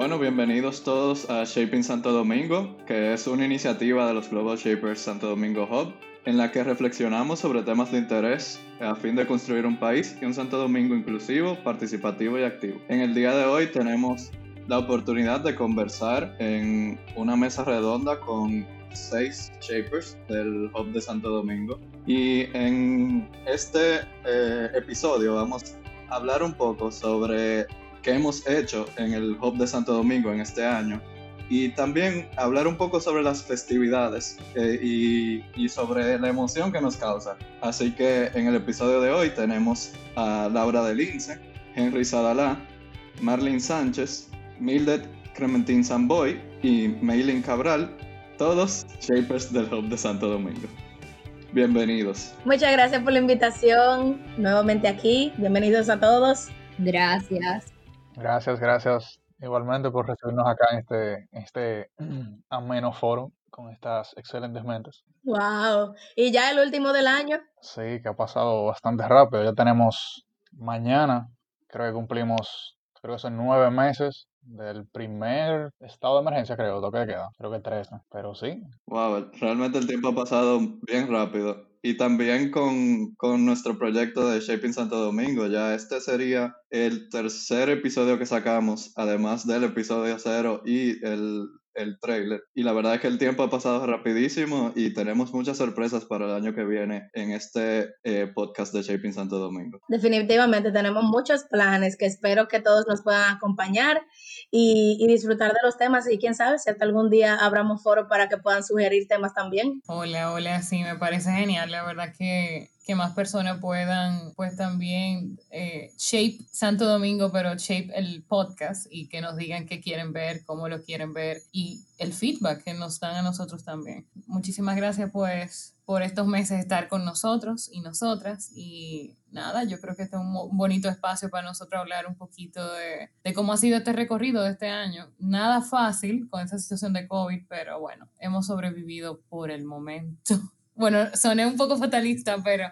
Bueno, bienvenidos todos a Shaping Santo Domingo, que es una iniciativa de los Global Shapers Santo Domingo Hub, en la que reflexionamos sobre temas de interés a fin de construir un país y un Santo Domingo inclusivo, participativo y activo. En el día de hoy tenemos la oportunidad de conversar en una mesa redonda con seis shapers del Hub de Santo Domingo. Y en este eh, episodio vamos a hablar un poco sobre qué hemos hecho en el Hub de Santo Domingo en este año y también hablar un poco sobre las festividades eh, y, y, sobre la emoción que nos causa. Así que en el episodio de hoy tenemos a Laura de Lince, Henry Sadalá, Marlene Sánchez, Mildred Clementín Samboy y Maylin Cabral, todos shapers del Hub de Santo Domingo. Bienvenidos. Muchas gracias por la invitación nuevamente aquí. Bienvenidos a todos. Gracias. Gracias, gracias igualmente por recibirnos acá en este, este ameno foro con estas excelentes mentes. Wow. ¿Y ya el último del año? Sí, que ha pasado bastante rápido. Ya tenemos mañana, creo que cumplimos, creo que son nueve meses del primer estado de emergencia, creo, toque de queda. Creo que tres, pero sí. Wow, realmente el tiempo ha pasado bien rápido. Y también con, con nuestro proyecto de Shaping Santo Domingo, ya este sería el tercer episodio que sacamos, además del episodio cero y el el trailer. Y la verdad es que el tiempo ha pasado rapidísimo y tenemos muchas sorpresas para el año que viene en este eh, podcast de Shaping Santo Domingo. Definitivamente tenemos muchos planes que espero que todos nos puedan acompañar y, y disfrutar de los temas y quién sabe si hasta algún día abramos foro para que puedan sugerir temas también. Hola, hola, sí, me parece genial. La verdad que que más personas puedan, pues también eh, shape Santo Domingo, pero shape el podcast y que nos digan qué quieren ver, cómo lo quieren ver y el feedback que nos dan a nosotros también. Muchísimas gracias pues por estos meses estar con nosotros y nosotras y nada, yo creo que este es un bonito espacio para nosotros hablar un poquito de, de cómo ha sido este recorrido de este año. Nada fácil con esta situación de COVID, pero bueno, hemos sobrevivido por el momento. Bueno, soné un poco fatalista, pero,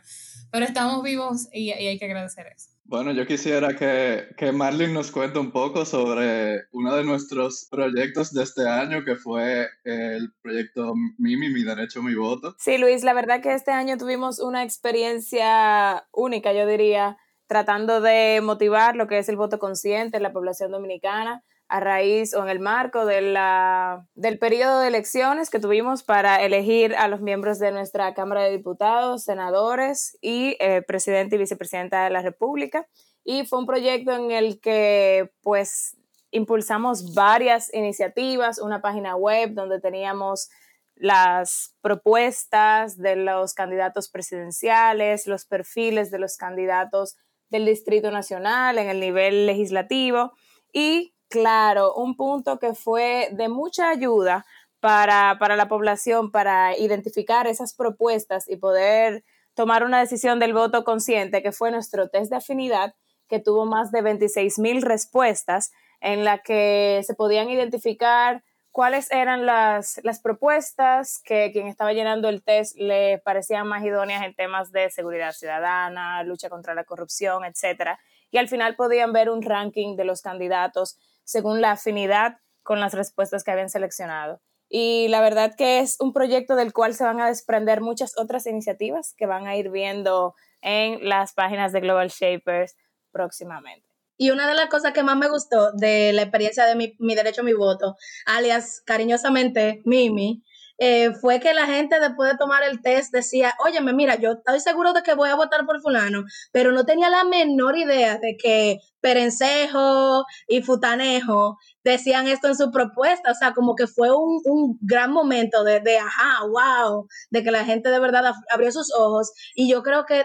pero estamos vivos y, hay que agradecer eso. Bueno, yo quisiera que, que Marlene nos cuente un poco sobre uno de nuestros proyectos de este año, que fue el proyecto Mimi, Mi Derecho, Mi Voto. Sí, Luis, la verdad que este año tuvimos una experiencia única, yo diría, tratando de motivar lo que es el voto consciente en la población dominicana a raíz o en el marco de la, del periodo de elecciones que tuvimos para elegir a los miembros de nuestra Cámara de Diputados, senadores y eh, presidente y vicepresidenta de la República. Y fue un proyecto en el que pues impulsamos varias iniciativas, una página web donde teníamos las propuestas de los candidatos presidenciales, los perfiles de los candidatos del Distrito Nacional en el nivel legislativo y Claro, un punto que fue de mucha ayuda para, para la población para identificar esas propuestas y poder tomar una decisión del voto consciente, que fue nuestro test de afinidad, que tuvo más de 26 mil respuestas, en la que se podían identificar cuáles eran las, las, propuestas que quien estaba llenando el test le parecían más idóneas en temas de seguridad ciudadana, lucha contra la corrupción, etcétera. Y al final podían ver un ranking de los candidatos según la afinidad con las respuestas que habían seleccionado. Y la verdad que es un proyecto del cual se van a desprender muchas otras iniciativas que van a ir viendo en las páginas de Global Shapers próximamente. Y una de las cosas que más me gustó de la experiencia de mi, mi derecho a mi voto, alias cariñosamente Mimi, eh, fue que la gente después de tomar el test decía, óyeme, mira, yo estoy seguro de que voy a votar por fulano, pero no tenía la menor idea de que Perencejo y Futanejo decían esto en su propuesta, o sea, como que fue un, un gran momento de, de, ajá, wow, de que la gente de verdad abrió sus ojos. Y yo creo que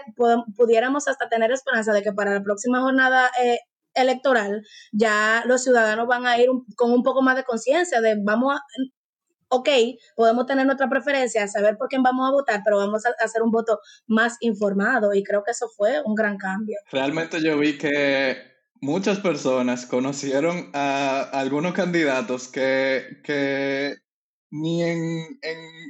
pudiéramos hasta tener esperanza de que para la próxima jornada eh, electoral ya los ciudadanos van a ir con un poco más de conciencia de vamos a, ok, podemos tener nuestra preferencia, saber por quién vamos a votar, pero vamos a hacer un voto más informado y creo que eso fue un gran cambio. Realmente yo vi que muchas personas conocieron a algunos candidatos que, que ni, en,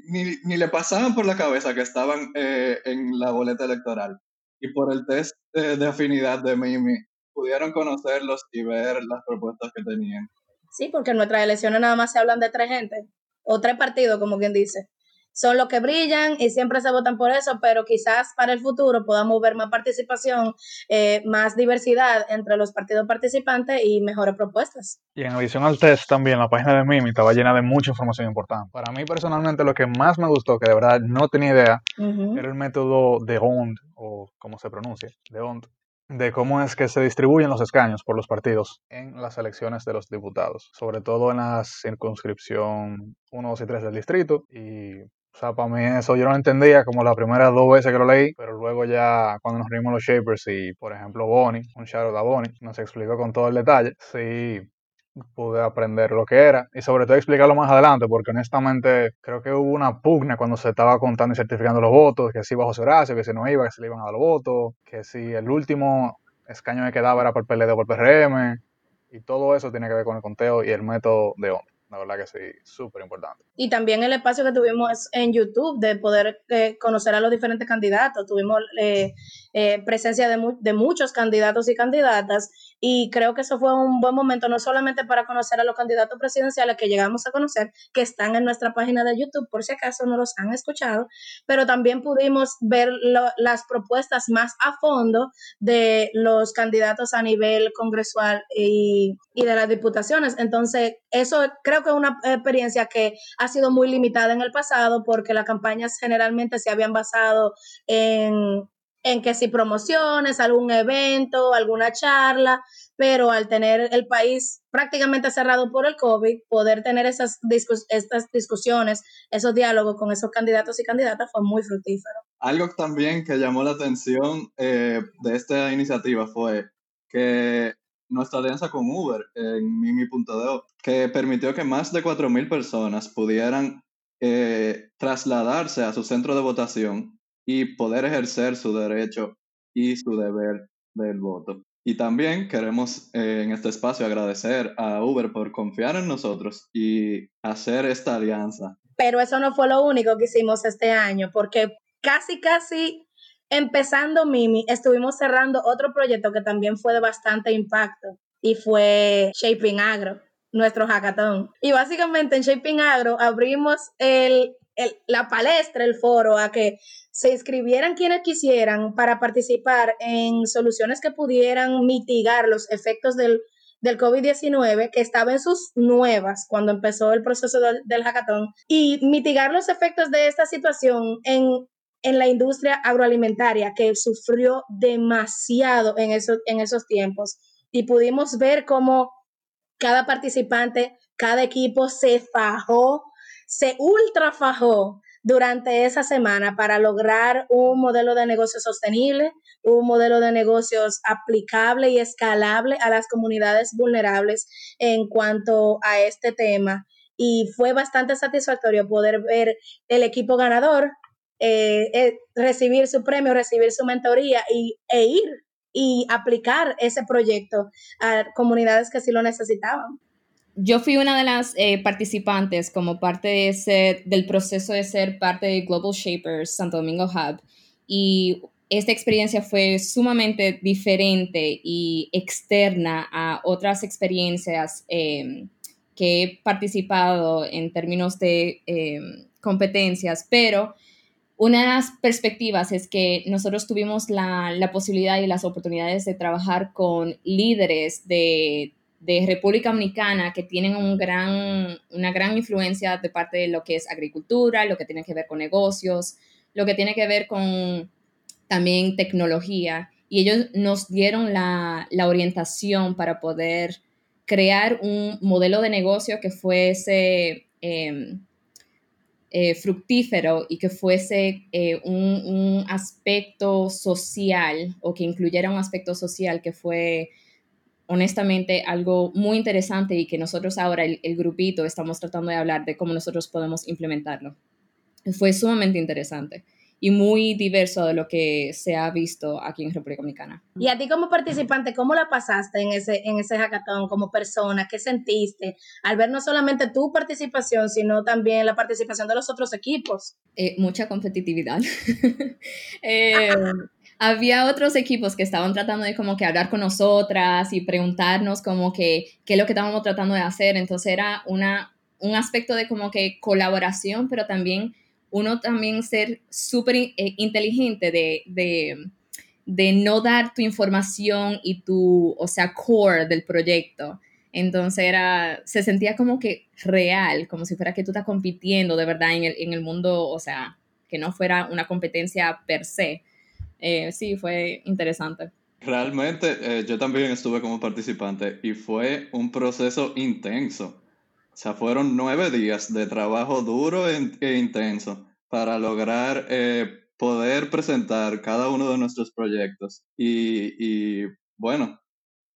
ni, le pasaban por la cabeza que estaban eh, en la boleta electoral. Y por el test de, de afinidad de Mimi, pudieron conocerlos y ver las propuestas que tenían. Sí, porque en nuestras elecciones nada más se hablan de tres gente, o tres partidos, como quien dice son los que brillan y siempre se votan por eso, pero quizás para el futuro podamos ver más participación, eh, más diversidad entre los partidos participantes y mejores propuestas. Y en adición al test también, la página de Mimi estaba llena de mucha información importante. Para mí personalmente lo que más me gustó, que de verdad no tenía idea, era el método de OND, o como se pronuncia, de OND, de cómo es que se distribuyen los escaños por los partidos en las elecciones de los diputados, sobre todo en la circunscripción 1, 2 y 3 del distrito. Y o sea, para mí eso yo no entendía como las primeras dos veces que lo leí, pero luego ya cuando nos reunimos los Shapers y, por ejemplo, Bonnie, un shout a Bonnie, nos explicó con todo el detalle, sí pude aprender lo que era y sobre todo explicarlo más adelante, porque honestamente creo que hubo una pugna cuando se estaba contando y certificando los votos, que si iba José Horacio, que si no iba, que se le iban a dar los votos, que si el último escaño que quedaba era por PLD o por PRM, y todo eso tiene que ver con el conteo y el método de ONU. La verdad que sí, súper importante. Y también el espacio que tuvimos en YouTube de poder eh, conocer a los diferentes candidatos. Tuvimos eh, eh, presencia de, de, muchos candidatos y candidatas y creo que eso fue un buen momento, no solamente para conocer a los candidatos presidenciales que llegamos a conocer, que están en nuestra página de YouTube, por si acaso no los han escuchado, pero también pudimos ver las propuestas más a fondo de los candidatos a nivel congresual y, y de las diputaciones. Entonces, eso creo que es una experiencia que ha sido muy limitada en el pasado porque las campañas generalmente se habían basado en en que si promociones, algún evento, alguna charla, pero al tener el país prácticamente cerrado por el COVID, poder tener esas estas discusiones, esos diálogos con esos candidatos y candidatas fue muy fructífero. Algo también que llamó la atención eh, de esta iniciativa fue que nuestra alianza con Uber en Mimi.do, que permitió que más de 4.000 personas pudieran eh, trasladarse a su centro de votación y poder ejercer su derecho y su deber del voto. Y también queremos eh, en este espacio agradecer a Uber por confiar en nosotros y hacer esta alianza. Pero eso no fue lo único que hicimos este año, porque casi, casi empezando Mimi, estuvimos cerrando otro proyecto que también fue de bastante impacto y fue Shaping Agro, nuestro hackathon. Y básicamente en Shaping Agro abrimos el la palestra, el foro, a que se inscribieran quienes quisieran para participar en soluciones que pudieran mitigar los efectos del, del COVID-19, que estaba en sus nuevas cuando empezó el proceso del, del hackathon, y mitigar los efectos de esta situación en, en la industria agroalimentaria, que sufrió demasiado en, esos, en esos tiempos. Y pudimos ver cómo cada participante, cada equipo se fajó se ultrafajó durante esa semana para lograr un modelo de negocio sostenible, un modelo de negocios aplicable y escalable a las comunidades vulnerables en cuanto a este tema. Y fue bastante satisfactorio poder ver el equipo ganador eh, eh, recibir su premio, recibir su mentoría y, e ir y aplicar ese proyecto a comunidades que sí lo necesitaban yo fui una de las eh, participantes como parte de ese, del proceso de ser parte de Global Shapers Santo Domingo Hub y esta experiencia fue sumamente diferente y externa a otras experiencias em, que he participado en términos de em, competencias, pero una de las perspectivas es que nosotros tuvimos la, la posibilidad y las oportunidades de trabajar con líderes de de República Dominicana que tienen un gran, una gran influencia de parte de lo que es agricultura, lo que tiene que ver con negocios, lo que tiene que ver con también tecnología. Y ellos nos dieron la, orientación para poder crear un modelo de negocio que fuese em, eh, fructífero y que fuese eh, un, un, aspecto social o que incluyera un aspecto social que fue honestamente algo muy interesante y que nosotros ahora, el, grupito, estamos tratando de hablar de cómo nosotros podemos implementarlo. Fue sumamente interesante y muy diverso de lo que se ha visto aquí en República Dominicana. Y a ti como participante, ¿cómo la pasaste en ese, en ese hackathon como persona? ¿Qué sentiste al ver no solamente tu participación, sino también la participación de los otros equipos? Eh, mucha competitividad. eh, había otros equipos que estaban tratando de como que hablar con nosotras y preguntarnos como que qué es lo que estábamos tratando de hacer. Entonces era una, un aspecto de como que colaboración, pero también uno también ser súper eh, inteligente de, de, de, no dar tu información y tu, o sea, core del proyecto. Entonces era, se sentía como que real, como si fuera que tú estás compitiendo de verdad en el, en el mundo, o sea, que no fuera una competencia per se. Eh, sí, fue interesante. Realmente eh, yo también estuve como participante y fue un proceso intenso. O sea, fueron nueve días de trabajo duro e, e intenso para lograr eh, poder presentar cada uno de nuestros proyectos. Y, y bueno,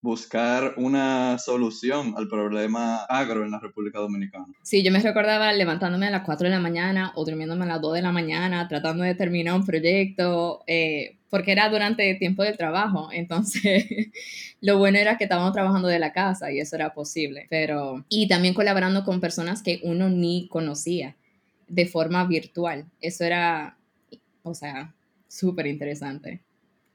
buscar una solución al problema agro en la República Dominicana. Sí, yo me recordaba levantándome a las 4 de la mañana o durmiéndome a las 2 de la mañana tratando de terminar un proyecto, eh, porque era durante el tiempo del trabajo, entonces lo bueno era que estábamos trabajando de la casa y eso era posible, pero y también colaborando con personas que uno ni conocía de forma virtual, eso era, o sea, súper interesante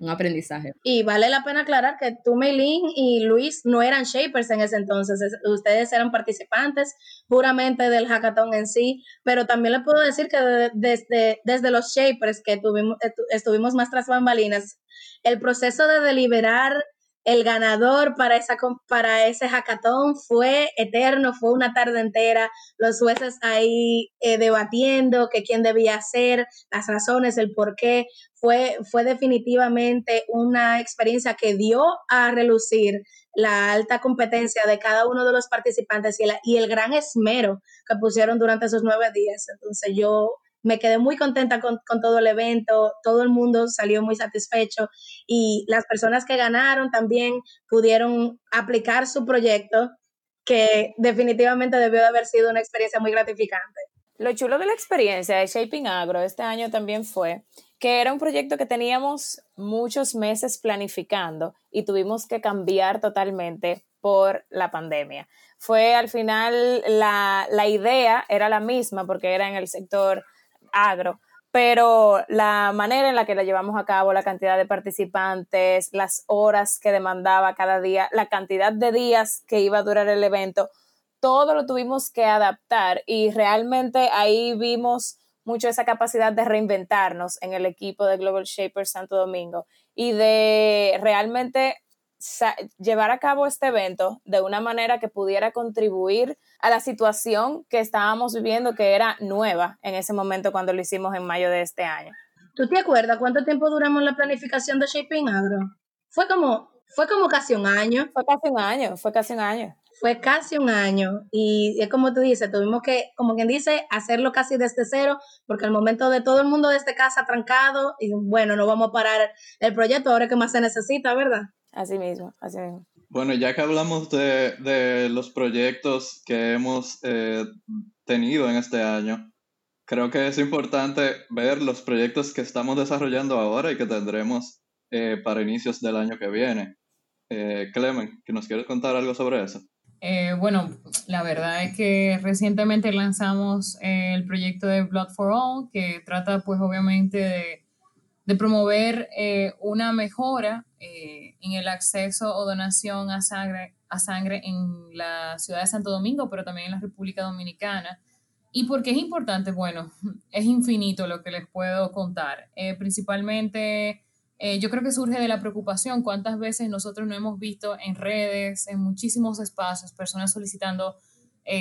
un aprendizaje. Y vale la pena aclarar que tú, Meilín y Luis no eran shapers en ese entonces, ustedes eran participantes puramente del hackathon en sí, pero también les puedo decir que desde, desde los shapers que tuvimos, estuvimos más tras bambalinas, el proceso de deliberar el ganador para, esa, para ese hackathon fue eterno, fue una tarde entera, los jueces ahí eh, debatiendo que quién debía ser, las razones, el por qué. Fue, fue definitivamente una experiencia que dio a relucir la alta competencia de cada uno de los participantes y, y el gran esmero que pusieron durante esos nueve días. Entonces yo me quedé muy contenta con, todo el evento, todo el mundo salió muy satisfecho y las personas que ganaron también pudieron aplicar su proyecto, que definitivamente debió de haber sido una experiencia muy gratificante. Lo chulo de la experiencia de Shaping Agro este año también fue que era un proyecto que teníamos muchos meses planificando y tuvimos que cambiar totalmente por la pandemia. Fue al final la, la idea era la misma porque era en el sector agro, pero la manera en la que la llevamos a cabo, la cantidad de participantes, las horas que demandaba cada día, la cantidad de días que iba a durar el evento, todo lo tuvimos que adaptar y realmente ahí vimos mucho esa capacidad de reinventarnos en el equipo de Global Shapers Santo Domingo y de realmente llevar a cabo este evento de una manera que pudiera contribuir a la situación que estábamos viviendo, que era nueva en ese momento cuando lo hicimos en mayo de este año. ¿Tú te acuerdas cuánto tiempo duramos la planificación de Shaping Agro? Fue como, fue como casi un año. Fue casi un año, fue casi un año. Fue casi un año y es como tú dices, tuvimos que, como quien dice, hacerlo casi desde cero, porque al momento de todo el mundo desde casa trancado y bueno, no vamos a parar el proyecto ahora que más se necesita, ¿verdad? Así mismo, así mismo. Bueno, ya que hablamos de, los proyectos que hemos eh, tenido en este año, creo que es importante ver los proyectos que estamos desarrollando ahora y que tendremos eh, para inicios del año que viene. Eh, Clemen, ¿que nos quieres contar algo sobre eso? bueno, la verdad es que recientemente lanzamos el proyecto de Blood for All, que trata pues obviamente de de promover eh, una mejora eh, en el acceso o donación a sangre, a sangre en la ciudad de Santo Domingo, pero también en la República Dominicana. ¿Y por qué es importante? Bueno, es infinito lo que les puedo contar. Eh, principalmente, yo creo que surge de la preocupación cuántas veces nosotros no hemos visto en redes, en muchísimos espacios, personas solicitando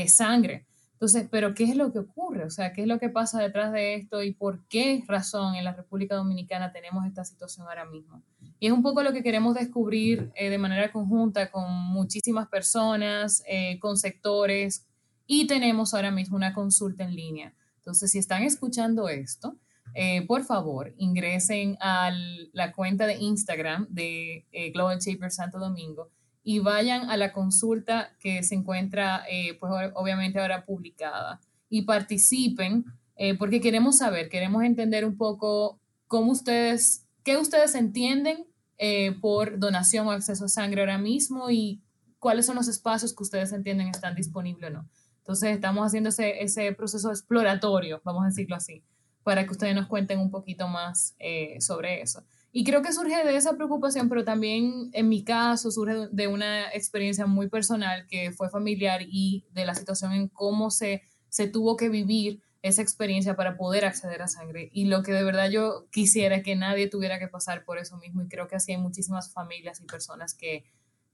sangre entonces, pero ¿qué es lo que ocurre? O sea, ¿qué es lo que pasa detrás de esto y por qué razón en la República Dominicana tenemos esta situación ahora mismo? Y es un poco lo que queremos descubrir eh, de manera conjunta con muchísimas personas, eh, con sectores, y tenemos ahora mismo una consulta en línea. Entonces, si están escuchando esto, eh, por favor, ingresen a la cuenta de Instagram de Global Shaper Santo Domingo y vayan a la consulta que se encuentra, eh, pues obviamente ahora publicada y participen eh, porque queremos saber, queremos entender un poco cómo ustedes, qué ustedes entienden eh, por donación o acceso a sangre ahora mismo y cuáles son los espacios que ustedes entienden están disponibles o no. Entonces estamos haciendo ese, ese proceso exploratorio, vamos a decirlo así, para que ustedes nos cuenten un poquito más sobre eso. Y creo que surge de esa preocupación, pero también en mi caso surge de una experiencia muy personal que fue familiar y de la situación en cómo se, se tuvo que vivir esa experiencia para poder acceder a sangre. Y lo que de verdad yo quisiera que nadie tuviera que pasar por eso mismo. Y creo que así hay muchísimas familias y personas que,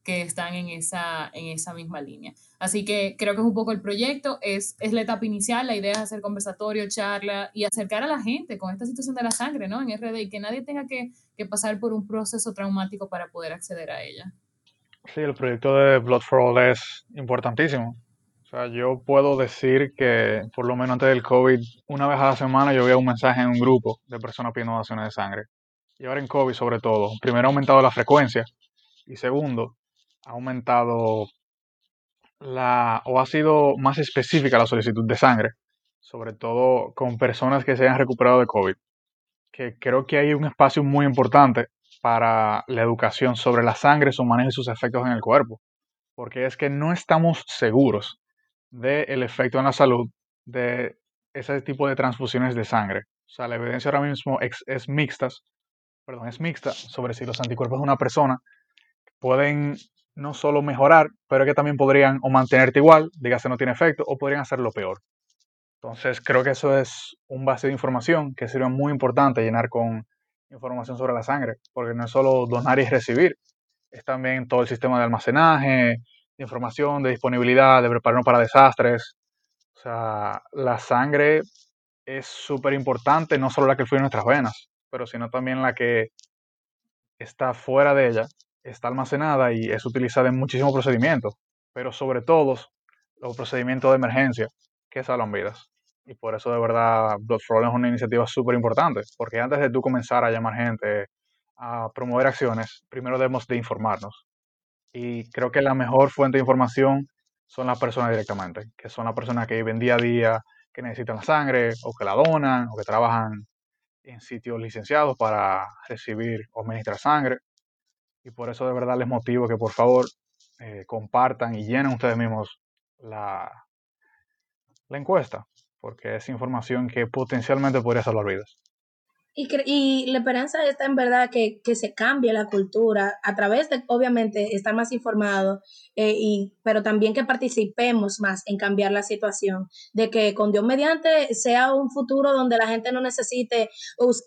que están en esa, en esa misma línea. Así que creo que es un poco el proyecto, es, es la etapa inicial, la idea es hacer conversatorio, charla y acercar a la gente con esta situación de la sangre, ¿no? En RD y que nadie tenga que, que pasar por un proceso traumático para poder acceder a ella. Sí, el proyecto de Blood for All es importantísimo. O sea, yo puedo decir que por lo menos antes del COVID, una vez a la semana yo veía un mensaje en un grupo de personas pidiendo donaciones de sangre. Y ahora en COVID sobre todo, primero ha aumentado la frecuencia y segundo, ha aumentado la, o ha sido más específica la solicitud de sangre, sobre todo con personas que se han recuperado de COVID, que creo que hay un espacio muy importante para la educación sobre la sangre, su manejo y sus efectos en el cuerpo, porque es que no estamos seguros del efecto en la salud de ese tipo de transfusiones de sangre. O sea, la evidencia ahora mismo es, es mixta, perdón, es mixta sobre si los anticuerpos de una persona pueden no solo mejorar, pero que también podrían o mantenerte igual, dígase no tiene efecto, o podrían hacerlo peor. Entonces creo que eso es un base de información que sería muy importante llenar con información sobre la sangre, porque no es solo donar y recibir, es también todo el sistema de almacenaje, de información, de disponibilidad, de prepararnos para desastres. O sea, la sangre es súper importante, no solo la que fluye en nuestras venas, pero sino también la que está fuera de ella está almacenada y es utilizada en muchísimos procedimientos, pero sobre todo los procedimientos de emergencia que salvan vidas. Y por eso de verdad Blood for es una iniciativa súper importante, porque antes de tú comenzar a llamar gente a promover acciones, primero debemos de informarnos. Y creo que la mejor fuente de información son las personas directamente, que son las personas que viven día a día, que necesitan la sangre o que la donan o que trabajan en sitios licenciados para recibir o administrar sangre. Y por eso de verdad les motivo que por favor eh, compartan y llenen ustedes mismos la, la encuesta, porque es información que potencialmente podría salvar vidas. Y, y, la esperanza está en verdad que, que, se cambie la cultura a través de, obviamente, estar más informados, eh, y, pero también que participemos más en cambiar la situación, de que con Dios mediante sea un futuro donde la gente no necesite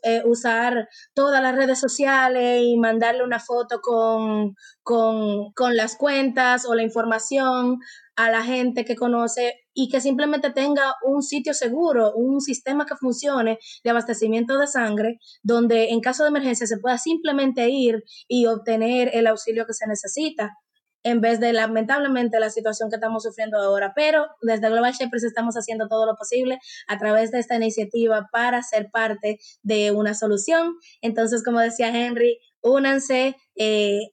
eh, usar todas las redes sociales y mandarle una foto con, con, con las cuentas o la información a la gente que conoce y que simplemente tenga un sitio seguro, un sistema que funcione de abastecimiento de sangre, donde en caso de emergencia se pueda simplemente ir y obtener el auxilio que se necesita en vez de lamentablemente la situación que estamos sufriendo ahora. Pero desde Global Shapers estamos haciendo todo lo posible a través de esta iniciativa para ser parte de una solución. Entonces, como decía Henry, únanse, eh,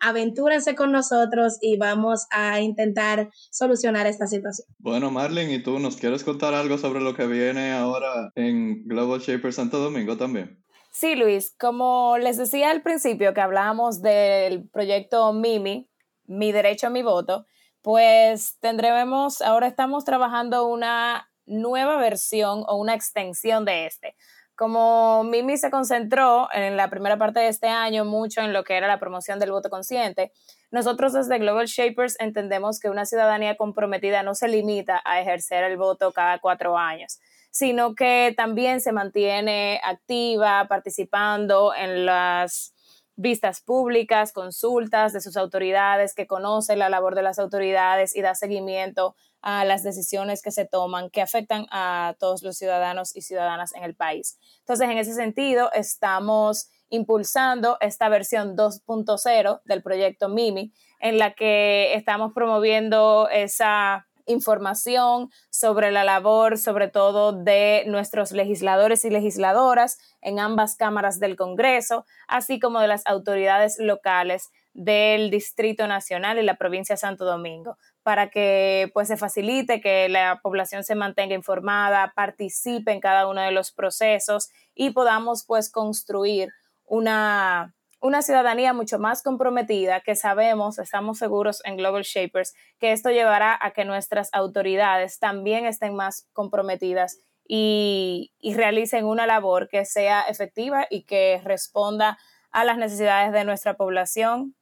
aventúrense con nosotros y vamos a intentar solucionar esta situación. Bueno, Marlene, ¿y tú nos quieres contar algo sobre lo que viene ahora en Global Shaper Santo Domingo también? Sí, Luis, como les decía al principio que hablábamos del proyecto Mimi, Mi Derecho a mi Voto, pues tendremos, ahora estamos trabajando una nueva versión o una extensión de este como Mimi se concentró en la primera parte de este año mucho en lo que era la promoción del voto consciente, nosotros desde Global Shapers entendemos que una ciudadanía comprometida no se limita a ejercer el voto cada cuatro años, sino que también se mantiene activa, participando en las vistas públicas, consultas de sus autoridades, que conoce la labor de las autoridades y da seguimiento a las decisiones que se toman que afectan a todos los ciudadanos y ciudadanas en el país. Entonces, en ese sentido, estamos impulsando esta versión 2.0 del proyecto MIMI, en la que estamos promoviendo esa información sobre la labor, sobre todo de nuestros legisladores y legisladoras en ambas cámaras del Congreso, así como de las autoridades locales del Distrito Nacional y la provincia de Santo Domingo, para que pues se facilite que la población se mantenga informada, participe en cada uno de los procesos y podamos pues construir una, una ciudadanía mucho más comprometida que sabemos, estamos seguros en Global Shapers, que esto llevará a que nuestras autoridades también estén más comprometidas y, y realicen una labor que sea efectiva y que responda a las necesidades de nuestra población,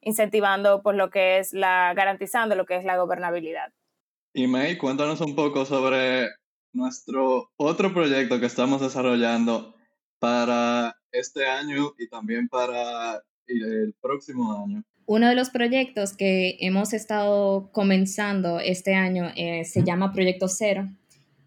incentivando por lo que es la, garantizando lo que es la gobernabilidad. Y May, cuéntanos un poco sobre nuestro otro proyecto que estamos desarrollando para este año y también para el próximo año. Uno de los proyectos que hemos estado comenzando este año eh, se llama Proyecto Cero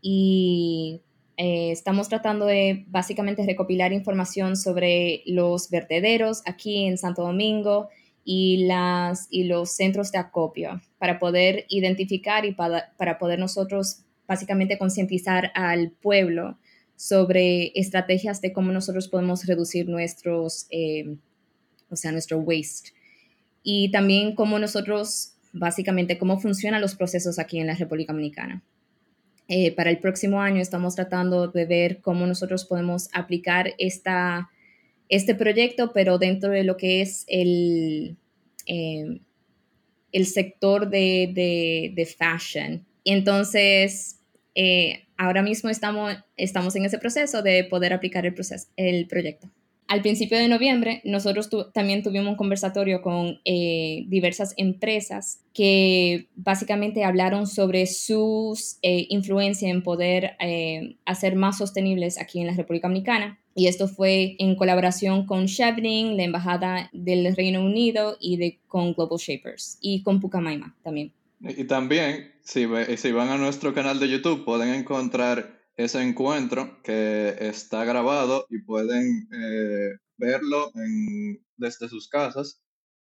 y eh, estamos tratando de básicamente recopilar información sobre los vertederos aquí en Santo Domingo y, las, y los centros de acopio para poder identificar y para, para poder nosotros básicamente concientizar al pueblo sobre estrategias de cómo nosotros podemos reducir nuestros, eh, o sea, nuestro waste. Y también cómo nosotros, básicamente, cómo funcionan los procesos aquí en la República Dominicana. Eh, para el próximo año estamos tratando de ver cómo nosotros podemos aplicar esta, este proyecto, pero dentro de lo que es el, eh, el sector de, de, de fashion. Entonces, eh, ahora mismo estamos, en ese proceso de poder aplicar el, proceso, el proyecto. Al principio de noviembre, nosotros también tuvimos un conversatorio con eh, diversas empresas que básicamente hablaron sobre su eh, influencia en poder hacer más sostenibles aquí en la República Dominicana. Y esto fue en colaboración con Chevron, la Embajada del Reino Unido y con Global Shapers y con Pucamaima también. Y también, si, si van a nuestro canal de YouTube, pueden encontrar ese encuentro que está grabado y pueden eh, verlo desde sus casas.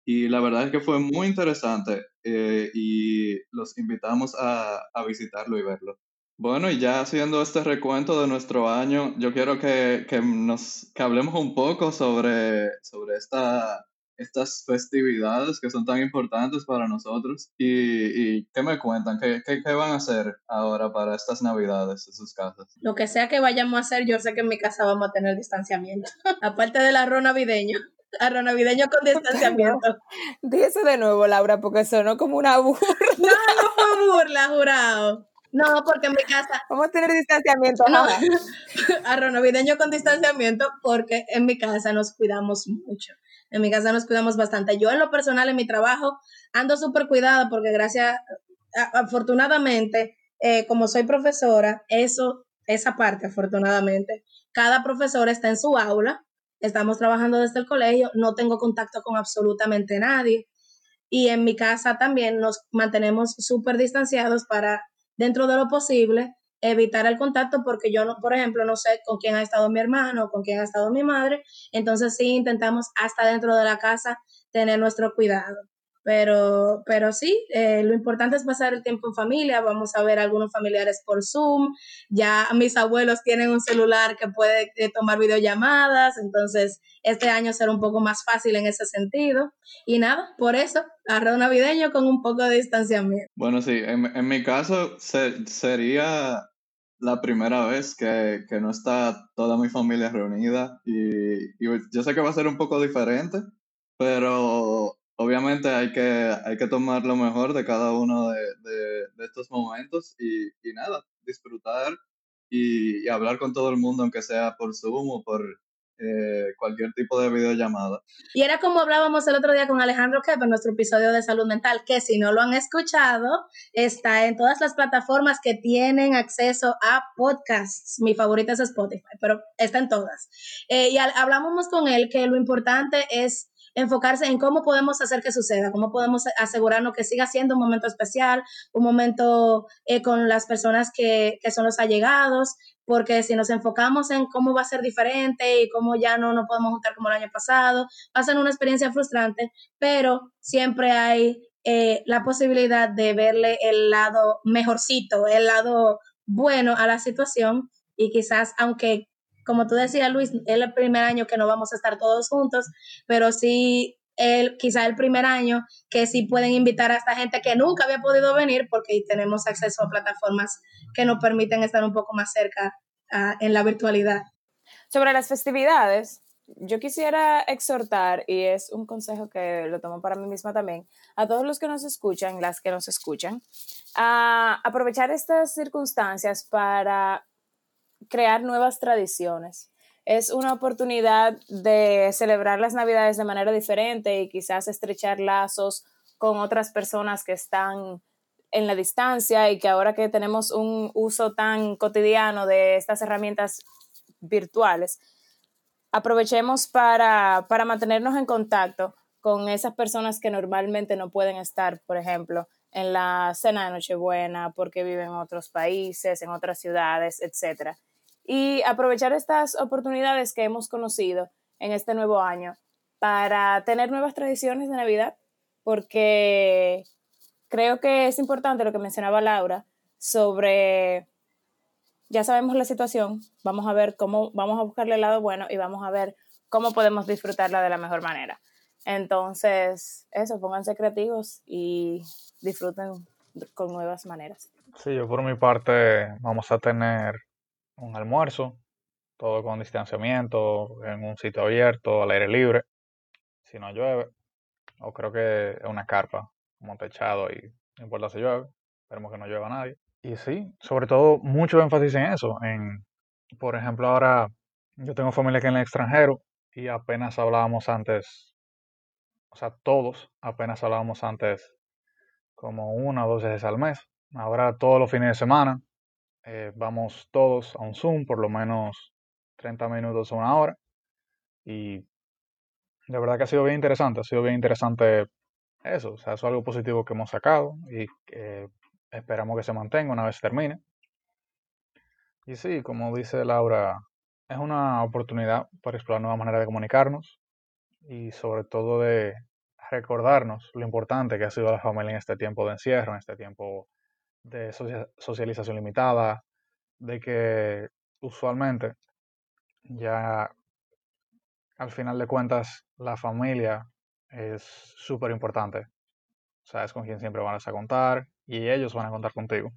Y la verdad es que fue muy interesante eh, y los invitamos a, a, visitarlo y verlo. Bueno, y ya haciendo este recuento de nuestro año, yo quiero que, que nos, que hablemos un poco sobre, sobre esta estas festividades que son tan importantes para nosotros. ¿Y, y qué me cuentan? ¿Qué, ¿Qué, qué, van a hacer ahora para estas navidades en sus casas? Lo que sea que vayamos a hacer, yo sé que en mi casa vamos a tener distanciamiento. Aparte del arroz navideño. Arroz navideño con distanciamiento. Di eso de nuevo, Laura, porque sonó como una burla. No, no fue burla, jurado. No, porque en mi casa. Vamos a tener distanciamiento. No, arroz navideño con distanciamiento porque en mi casa nos cuidamos mucho. En mi casa nos cuidamos bastante. Yo en lo personal, en mi trabajo, ando súper cuidada porque gracias, afortunadamente, eh, como soy profesora, eso, esa parte, afortunadamente, cada profesor está en su aula, estamos trabajando desde el colegio, no tengo contacto con absolutamente nadie. Y en mi casa también nos mantenemos súper distanciados para, dentro de lo posible, evitar el contacto porque yo, no, por ejemplo, no sé con quién ha estado mi hermano, con quién ha estado mi madre, entonces sí intentamos hasta dentro de la casa tener nuestro cuidado. Pero, pero sí, eh, lo importante es pasar el tiempo en familia. Vamos a ver algunos familiares por Zoom. Ya mis abuelos tienen un celular que puede eh, tomar videollamadas. Entonces, este año será un poco más fácil en ese sentido. Y nada, por eso, arroz navideño con un poco de distanciamiento. Bueno, sí, en, en mi caso sería la primera vez que, que, no está toda mi familia reunida y, y, yo sé que va a ser un poco diferente, pero obviamente hay que, hay que tomar lo mejor de cada uno de, de, estos momentos y, y nada, disfrutar y, hablar con todo el mundo, aunque sea por Zoom o por eh, cualquier tipo de videollamada. Y era como hablábamos el otro día con Alejandro Kepp en nuestro episodio de salud mental, que si no lo han escuchado, está en todas las plataformas que tienen acceso a podcasts. Mi favorita es Spotify, pero está en todas. Eh, y hablamos con él que lo importante es enfocarse en cómo podemos hacer que suceda, cómo podemos asegurarnos que siga siendo un momento especial, un momento eh, con las personas que, que, son los allegados, porque si nos enfocamos en cómo va a ser diferente y cómo ya no nos podemos juntar como el año pasado, va a ser una experiencia frustrante, pero siempre hay eh, la posibilidad de verle el lado mejorcito, el lado bueno a la situación y quizás aunque como tú decías, Luis, es el primer año que no vamos a estar todos juntos, pero sí, el, quizá el primer año que sí pueden invitar a esta gente que nunca había podido venir porque tenemos acceso a plataformas que nos permiten estar un poco más cerca uh, en la virtualidad. Sobre las festividades, yo quisiera exhortar, y es un consejo que lo tomo para mí misma también, a todos los que nos escuchan, las que nos escuchan, a aprovechar estas circunstancias para crear nuevas tradiciones. Es una oportunidad de celebrar las Navidades de manera diferente y quizás estrechar lazos con otras personas que están en la distancia y que ahora que tenemos un uso tan cotidiano de estas herramientas virtuales, aprovechemos para, para mantenernos en contacto con esas personas que normalmente no pueden estar, por ejemplo, en la cena de Nochebuena porque viven en otros países, en otras ciudades, etc. Y aprovechar estas oportunidades que hemos conocido en este nuevo año para tener nuevas tradiciones de Navidad, porque creo que es importante lo que mencionaba Laura sobre, ya sabemos la situación, vamos a ver cómo, vamos a buscarle el lado bueno y vamos a ver cómo podemos disfrutarla de la mejor manera. Entonces, eso, pónganse creativos y disfruten con nuevas maneras. Sí, yo por mi parte vamos a tener un almuerzo, todo con distanciamiento, en un sitio abierto, al aire libre, si no llueve, o creo que es una carpa, como techado y no importa si llueve, esperemos que no llueva nadie. Y sí, sobre todo mucho énfasis en eso, en, por ejemplo, ahora yo tengo familia que en el extranjero y apenas hablábamos antes, o sea, todos apenas hablábamos antes como una o dos veces al mes. Ahora todos los fines de semana eh, vamos todos a un Zoom, por lo menos 30 minutos o una hora. Y de verdad que ha sido bien interesante, ha sido bien interesante eso, o sea, eso es algo positivo que hemos sacado y esperamos que se mantenga una vez termine. Y sí, como dice Laura, es una oportunidad para explorar nuevas maneras de comunicarnos y sobre todo de recordarnos lo importante que ha sido la familia en este tiempo de encierro, en este tiempo de socialización limitada, de que usualmente ya al final de cuentas la familia es súper importante. Sabes con quién siempre van a contar y ellos van a contar contigo.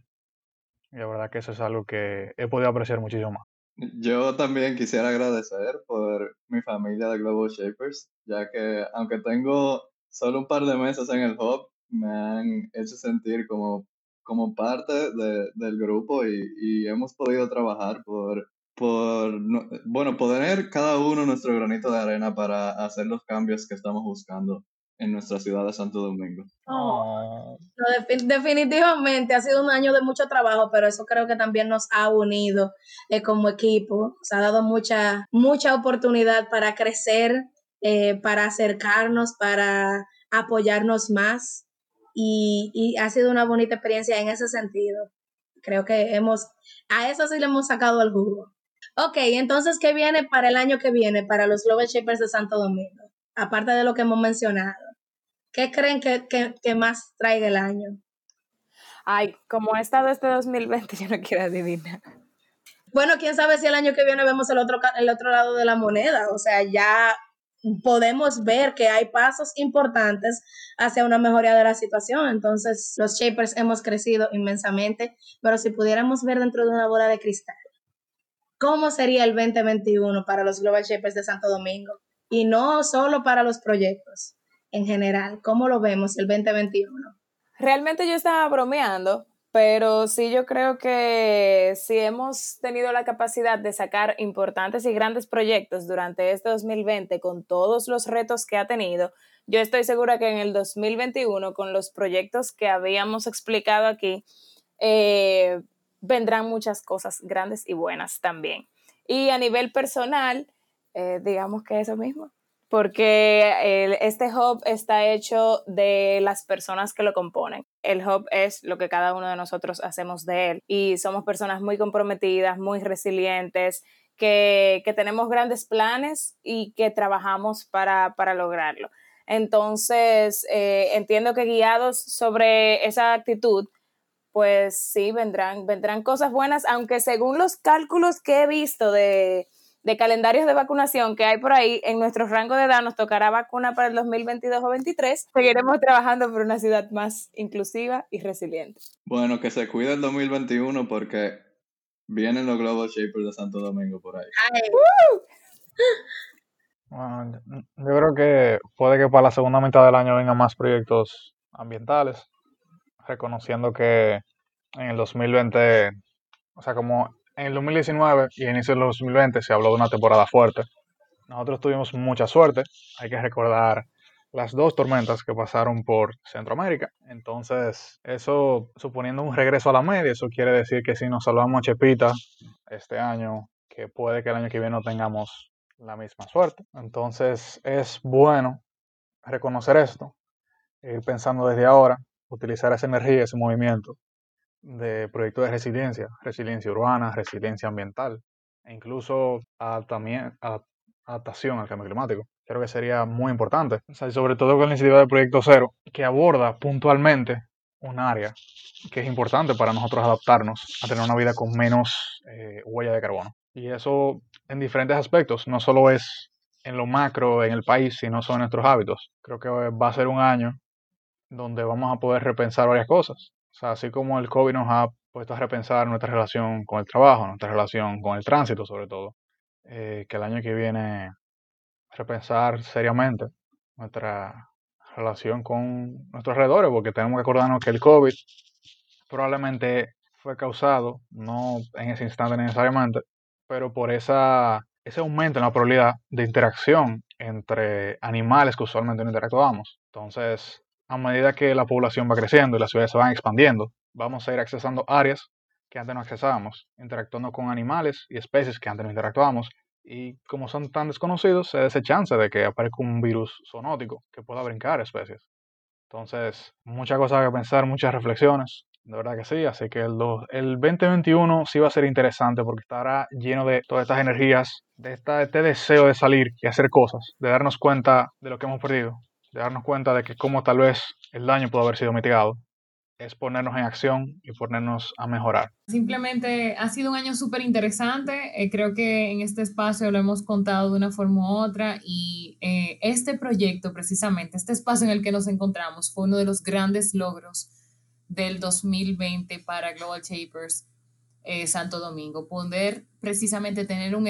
Y la verdad que eso es algo que he podido apreciar muchísimo más. Yo también quisiera agradecer por mi familia de Global Shapers, ya que aunque tengo solo un par de meses en el hub, me han hecho sentir como, como parte de, del grupo y, y, hemos podido trabajar por, por, bueno, poner cada uno nuestro granito de arena para hacer los cambios que estamos buscando en nuestra ciudad de Santo Domingo. Oh. definitivamente ha sido un año de mucho trabajo, pero eso creo que también nos ha unido eh, como equipo, nos ha dado mucha, mucha oportunidad para crecer, eh, para acercarnos, para apoyarnos más y, y ha sido una bonita experiencia en ese sentido. Creo que hemos, a eso sí le hemos sacado el jugo. Ok, entonces, ¿qué viene para el año que viene para los Global Shapers de Santo Domingo? Aparte de lo que hemos mencionado. ¿Qué creen que, que, más traiga el año? Ay, como ha estado este 2020, yo no quiero adivinar. Bueno, quién sabe si el año que viene vemos el otro, el otro lado de la moneda. O sea, ya podemos ver que hay pasos importantes hacia una mejoría de la situación. Entonces, los Shapers hemos crecido inmensamente, pero si pudiéramos ver dentro de una bola de cristal, cómo sería el 2021 para los Global Shapers de Santo Domingo y no solo para los proyectos en general. ¿Cómo lo vemos el 2021? Realmente yo estaba bromeando, pero sí yo creo que si hemos tenido la capacidad de sacar importantes y grandes proyectos durante este 2020 con todos los retos que ha tenido, yo estoy segura que en el 2021 con los proyectos que habíamos explicado aquí, eh, vendrán muchas cosas grandes y buenas también. Y a nivel personal, eh, digamos que eso mismo, porque este hub está hecho de las personas que lo componen. El hub es lo que cada uno de nosotros hacemos de él y somos personas muy comprometidas, muy resilientes, que, tenemos grandes planes y que trabajamos para, lograrlo. Entonces, eh, entiendo que guiados sobre esa actitud, pues sí, vendrán, vendrán cosas buenas, aunque según los cálculos que he visto de, calendarios de vacunación que hay por ahí, en nuestro rango de edad nos tocará vacuna para el 2022 o 2023, seguiremos trabajando por una ciudad más inclusiva y resiliente. Bueno, que se cuide el 2021 porque vienen los Global Shapers de Santo Domingo por ahí. yo creo que puede que para la segunda mitad del año vengan más proyectos ambientales reconociendo que en el 2020, o sea, como en el 2019 y inicio del 2020 se habló de una temporada fuerte. Nosotros tuvimos mucha suerte. Hay que recordar las dos tormentas que pasaron por Centroamérica. Entonces, eso suponiendo un regreso a la media, eso quiere decir que si nos salvamos a Chepita este año, que puede que el año que viene no tengamos la misma suerte. Entonces, es bueno reconocer esto, ir pensando desde ahora, utilizar esa energía, ese movimiento de proyectos de resiliencia, resiliencia urbana, resiliencia ambiental e incluso adaptación al cambio climático. Creo que sería muy importante, sobre todo con la iniciativa del Proyecto Cero, que aborda puntualmente un área que es importante para nosotros adaptarnos a tener una vida con menos eh, huella de carbono. Y eso en diferentes aspectos, no solo es en lo macro en el país, sino son nuestros hábitos. Creo que va a ser un año donde vamos a poder repensar varias cosas. O sea, así como el COVID nos ha puesto a repensar nuestra relación con el trabajo, nuestra relación con el tránsito sobre todo, eh, que el año que viene repensar seriamente nuestra relación con nuestros alrededores, porque tenemos que acordarnos que el COVID probablemente fue causado, no en ese instante necesariamente, pero por esa, ese aumento en la probabilidad de interacción entre animales que usualmente no interactuamos. Entonces, a medida que la población va creciendo y las ciudades se van expandiendo, vamos a ir accesando áreas que antes no accesábamos, interactuando con animales y especies que antes no interactuábamos, y como son tan desconocidos, se da esa chance de que aparezca un virus zoonótico que pueda brincar especies. Entonces, muchas cosas que pensar, muchas reflexiones, de verdad que sí. Así que el, el 2021 sí va a ser interesante porque estará lleno de todas estas energías, de este deseo de salir y hacer cosas, de darnos cuenta de lo que hemos perdido, de darnos cuenta de que como tal vez el daño pudo haber sido mitigado es ponernos en acción y ponernos a mejorar. Simplemente ha sido un año súper interesante. Eh, creo que en este espacio lo hemos contado de una forma u otra y eh, este proyecto, precisamente, este espacio en el que nos encontramos, fue uno de los grandes logros del 2020 para Global Shapers eh, Santo Domingo. Poder precisamente tener un,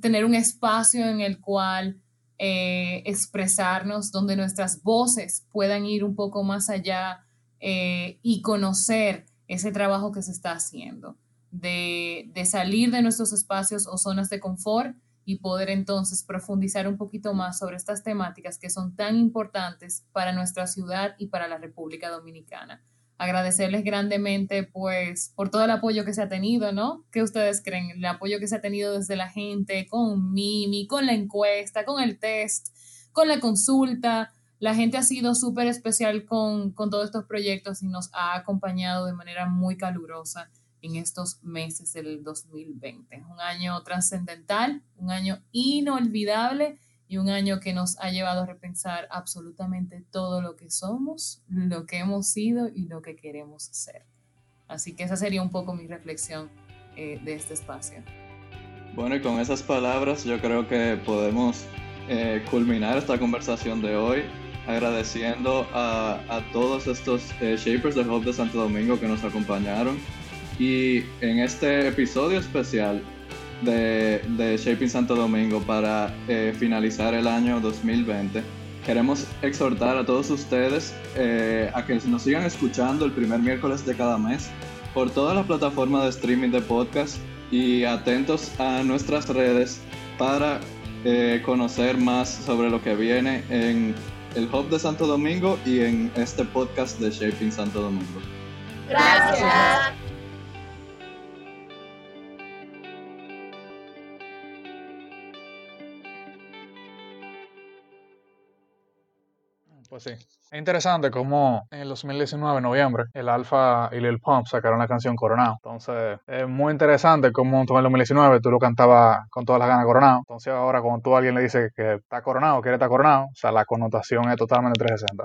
tener un espacio en el cual expresarnos, donde nuestras voces puedan ir un poco más allá eh, y conocer ese trabajo que se está haciendo, de, de salir de nuestros espacios o zonas de confort y poder entonces profundizar un poquito más sobre estas temáticas que son tan importantes para nuestra ciudad y para la República Dominicana. Agradecerles grandemente pues por todo el apoyo que se ha tenido, ¿no? ¿Qué ustedes creen? El apoyo que se ha tenido desde la gente, con Mimi, con la encuesta, con el test, con la consulta, la gente ha sido súper especial con, todos estos proyectos y nos ha acompañado de manera muy calurosa en estos meses del 2020. Un año trascendental, un año inolvidable y un año que nos ha llevado a repensar absolutamente todo lo que somos, lo que hemos sido y lo que queremos ser. Así que esa sería un poco mi reflexión eh, de este espacio. Bueno, y con esas palabras yo creo que podemos eh, culminar esta conversación de hoy agradeciendo a, todos estos eh, Shapers de Hub de Santo Domingo que nos acompañaron. Y en este episodio especial de, Shaping Santo Domingo para eh, finalizar el año 2020, queremos exhortar a todos ustedes eh, a que nos sigan escuchando el primer miércoles de cada mes por todas las plataformas de streaming de podcast y atentos a nuestras redes para conocer más sobre lo que viene en el Hub de Santo Domingo y en este podcast de Shaping Santo Domingo. Gracias. Pues sí. Es interesante cómo en el 2019, en noviembre, el Alfa y Lil Pump sacaron la canción Coronado. Entonces, es muy interesante cómo tú en el 2019 tú lo cantabas con todas las ganas Coronado. Entonces, ahora cuando tú a alguien le dices que está coronado, quiere estar coronado, o sea, la connotación es totalmente 360.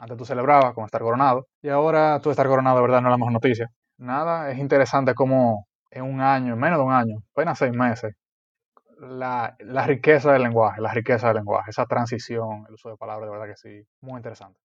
Antes tú celebrabas como estar coronado y ahora tú estar coronado de verdad no es la mejor noticia. Nada, es interesante cómo en un año, en menos de un año, apenas seis meses, la, la, riqueza del lenguaje, la riqueza del lenguaje, esa transición, el uso de palabras, de verdad que sí, muy interesante.